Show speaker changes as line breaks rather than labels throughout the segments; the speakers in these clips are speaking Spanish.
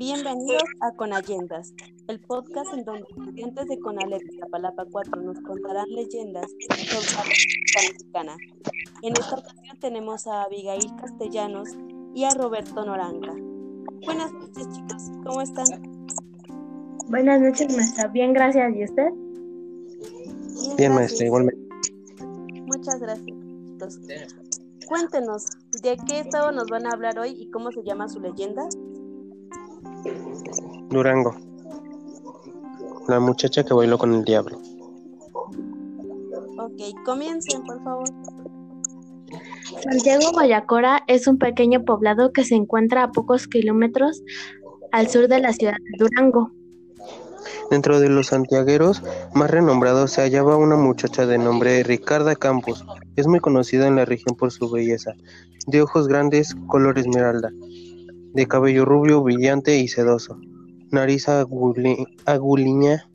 Bienvenidos a Conayendas, el podcast en donde estudiantes de Conalep Zapalapa 4 nos contarán leyendas sobre la música mexicana. En esta ocasión tenemos a Abigail Castellanos y a Roberto Noranca. Buenas noches, chicos, ¿cómo están?
Buenas noches, maestra. Bien, gracias. ¿Y usted?
Bien, maestra, igualmente.
Muchas gracias. Cuéntenos, ¿de qué estado nos van a hablar hoy y cómo se llama su leyenda?
Durango. La muchacha que bailó con el diablo.
Ok, comiencen, por favor.
Santiago Guayacora es un pequeño poblado que se encuentra a pocos kilómetros al sur de la ciudad de Durango.
Dentro de los santiagueros más renombrados se hallaba una muchacha de nombre Ricarda Campos. Es muy conocida en la región por su belleza, de ojos grandes, color esmeralda, de cabello rubio, brillante y sedoso, nariz aguliña,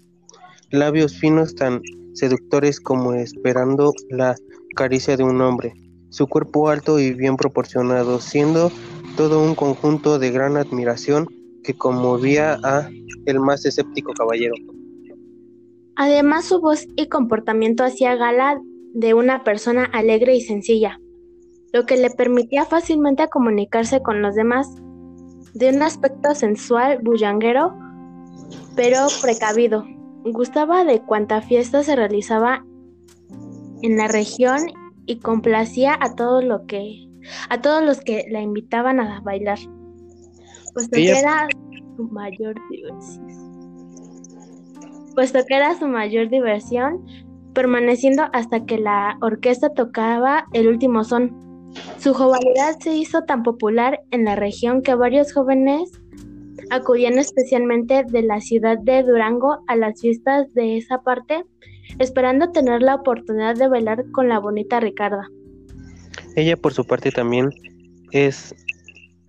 labios finos tan seductores como esperando la caricia de un hombre, su cuerpo alto y bien proporcionado, siendo todo un conjunto de gran admiración que conmovía a el más escéptico caballero.
Además, su voz y comportamiento hacía gala de una persona alegre y sencilla, lo que le permitía fácilmente comunicarse con los demás, de un aspecto sensual, bullanguero, pero precavido. Gustaba de cuanta fiesta se realizaba en la región y complacía a todo lo que a todos los que la invitaban a bailar, puesto que era su mayor diversión. Puesto que era su mayor diversión, permaneciendo hasta que la orquesta tocaba el último son. Su jovialidad se hizo tan popular en la región que varios jóvenes acudían especialmente de la ciudad de Durango a las fiestas de esa parte, esperando tener la oportunidad de bailar con la bonita Ricarda.
Ella por su parte también es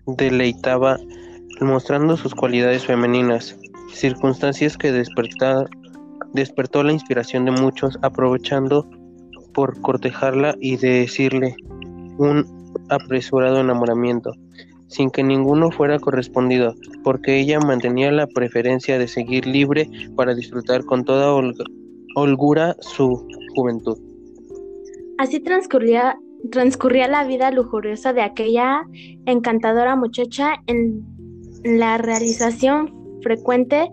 deleitaba mostrando sus cualidades femeninas, circunstancias que despertó la inspiración de muchos, aprovechando por cortejarla y decirle un apresurado enamoramiento, sin que ninguno fuera correspondido, porque ella mantenía la preferencia de seguir libre para disfrutar con toda holgura su juventud.
Así transcurría, transcurría la vida lujuriosa de aquella encantadora muchacha en la realización frecuente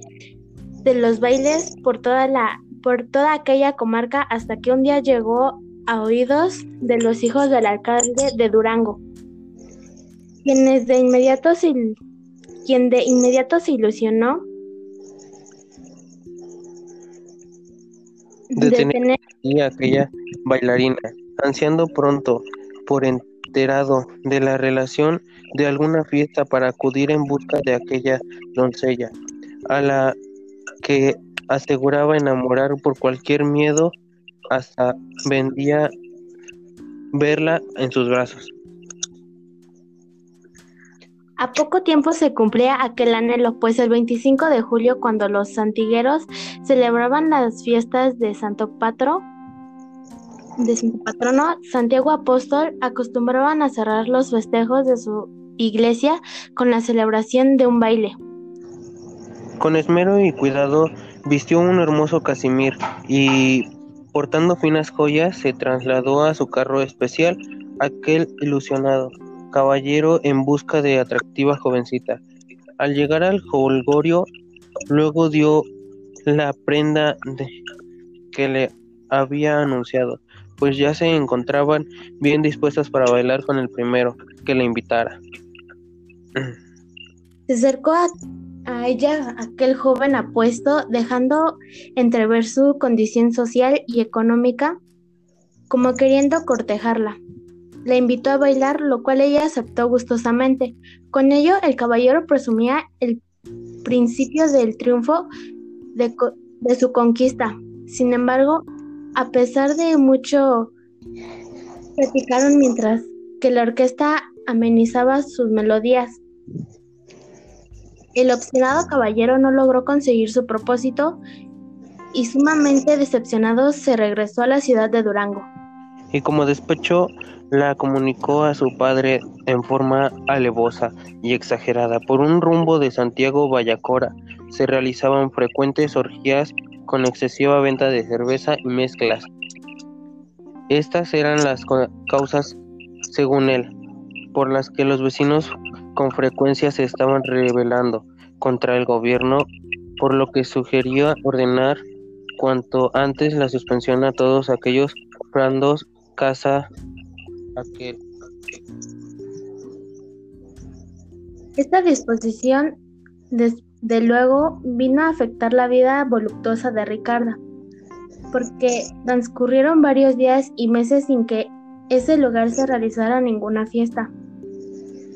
de los bailes por toda la por toda aquella comarca hasta que un día llegó a oídos de los hijos del alcalde de Durango, quienes de inmediato se, quien de inmediato se ilusionó
de, tener aquella bailarina, ansiando pronto por enterado de la relación de alguna fiesta para acudir en busca de aquella doncella, a la que aseguraba enamorar por cualquier miedo hasta vendía verla en sus brazos.
A poco tiempo se cumplía aquel anhelo, pues el 25 de julio, cuando los santigueros celebraban las fiestas de Santo Patro, de Santo Patrono, Santiago Apóstol, acostumbraban a cerrar los festejos de su iglesia con la celebración de un baile.
Con esmero y cuidado vistió un hermoso casimir y Portando finas joyas, se trasladó a su carro especial aquel ilusionado caballero en busca de atractiva jovencita. Al llegar al holgorio, luego dio la prenda que le había anunciado, pues ya se encontraban bien dispuestas para bailar con el primero que le invitara.
Se acercó a a ella aquel joven apuesto, dejando entrever su condición social y económica, como queriendo cortejarla. Le invitó a bailar, lo cual ella aceptó gustosamente. Con ello, el caballero presumía el principio del triunfo de, de su conquista. Sin embargo, a pesar de mucho, platicaron mientras que la orquesta amenizaba sus melodías. El obstinado caballero no logró conseguir su propósito y sumamente decepcionado se regresó a la ciudad de Durango.
Y como despecho la comunicó a su padre en forma alevosa y exagerada. Por un rumbo de Santiago Vallacora se realizaban frecuentes orgías con excesiva venta de cerveza y mezclas. Estas eran las causas, según él, por las que los vecinos con frecuencia se estaban rebelando contra el gobierno, por lo que sugería ordenar cuanto antes la suspensión a todos aquellos frandos casa aquel.
Esta disposición, desde luego, vino a afectar la vida voluptuosa de Ricarda, porque transcurrieron varios días y meses sin que ese lugar se realizara ninguna fiesta.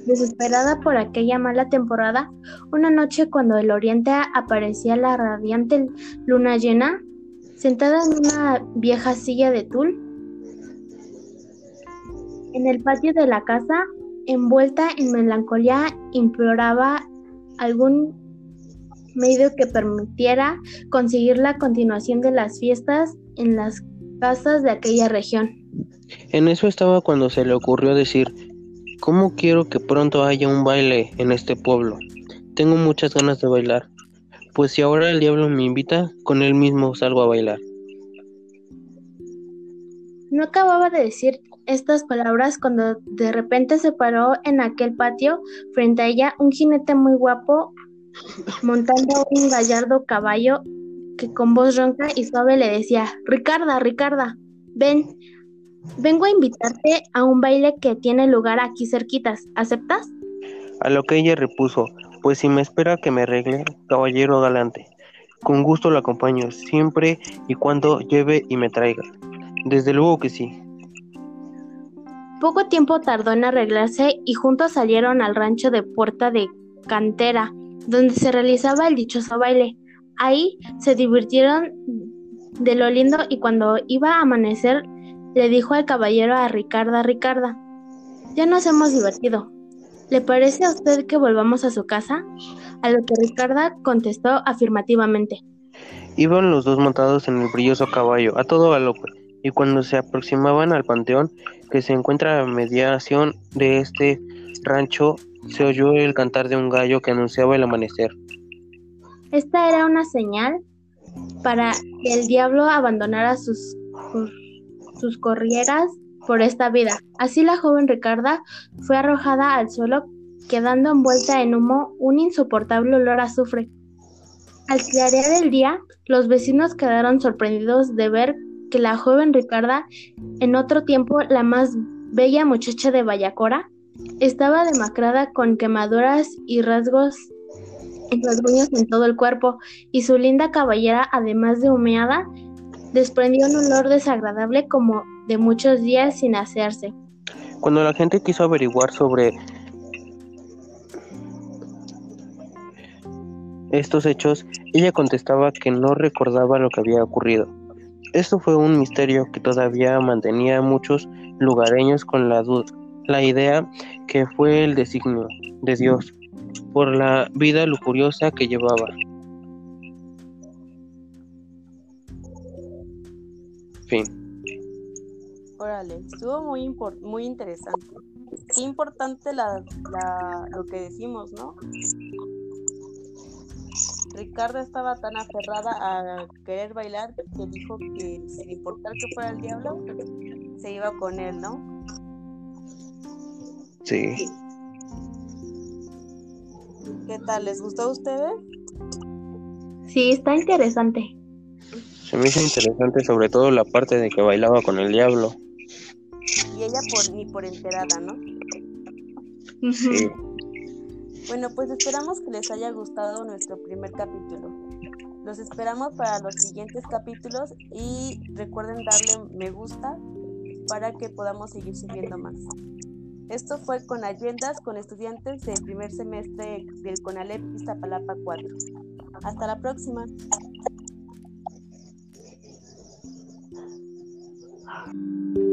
Desesperada por aquella mala temporada, una noche cuando el oriente aparecía la radiante luna llena, sentada en una vieja silla de tul, en el patio de la casa, envuelta en melancolía, imploraba algún medio que permitiera conseguir la continuación de las fiestas en las casas de aquella región.
En eso estaba cuando se le ocurrió decir, ¿cómo quiero que pronto haya un baile en este pueblo? Tengo muchas ganas de bailar. Pues si ahora el diablo me invita, con él mismo salgo a bailar.
No acababa de decir estas palabras cuando de repente se paró en aquel patio frente a ella un jinete muy guapo montando un gallardo caballo que con voz ronca y suave le decía, Ricarda, Ricarda, ven, vengo a invitarte a un baile que tiene lugar aquí cerquitas, ¿aceptas?
A lo que ella repuso, pues si me espera que me arregle, caballero galante, con gusto lo acompaño, siempre y cuando lleve y me traiga. Desde luego que sí.
Poco tiempo tardó en arreglarse y juntos salieron al rancho de Puerta de Cantera, donde se realizaba el dichoso baile. Ahí se divirtieron de lo lindo y cuando iba a amanecer le dijo al caballero a Ricarda, Ricarda, ya nos hemos divertido. ¿Le parece a usted que volvamos a su casa? A lo que Ricarda contestó afirmativamente.
Iban los dos montados en el brilloso caballo, a todo galope, y cuando se aproximaban al panteón que se encuentra a mediación de este rancho, se oyó el cantar de un gallo que anunciaba el amanecer.
Esta era una señal para que el diablo abandonara sus, sus corrieras por esta vida. Así la joven Ricarda fue arrojada al suelo, quedando envuelta en humo un insoportable olor a azufre. Al clarear el día, los vecinos quedaron sorprendidos de ver que la joven Ricarda, en otro tiempo la más bella muchacha de Vallacora, estaba demacrada con quemaduras y rasgos en en todo el cuerpo, y su linda caballera, además de humeada, desprendió un olor desagradable como de muchos días sin asearse.
Cuando la gente quiso averiguar sobre estos hechos, ella contestaba que no recordaba lo que había ocurrido. Esto fue un misterio que todavía mantenía a muchos lugareños con la duda, la idea que fue el designio de Dios por la vida lujuriosa que llevaba. Fin.
Órale, estuvo muy muy interesante. Qué importante la, lo que decimos, ¿no? Ricardo estaba tan aferrada a querer bailar que dijo que sin importar que fuera el diablo, se iba con él, ¿no?
Sí.
¿Qué tal? ¿Les gustó a ustedes?
Sí, está interesante.
Se me hizo interesante sobre todo la parte de que bailaba con el diablo.
Y ella por, ni por enterada, ¿no?
Sí.
Bueno, pues esperamos que les haya gustado nuestro primer capítulo. Los esperamos para los siguientes capítulos y recuerden darle me gusta para que podamos seguir subiendo más. Esto fue con Allendas con estudiantes del primer semestre del CONALEP Iztapalapa 4. Hasta la próxima. Bye.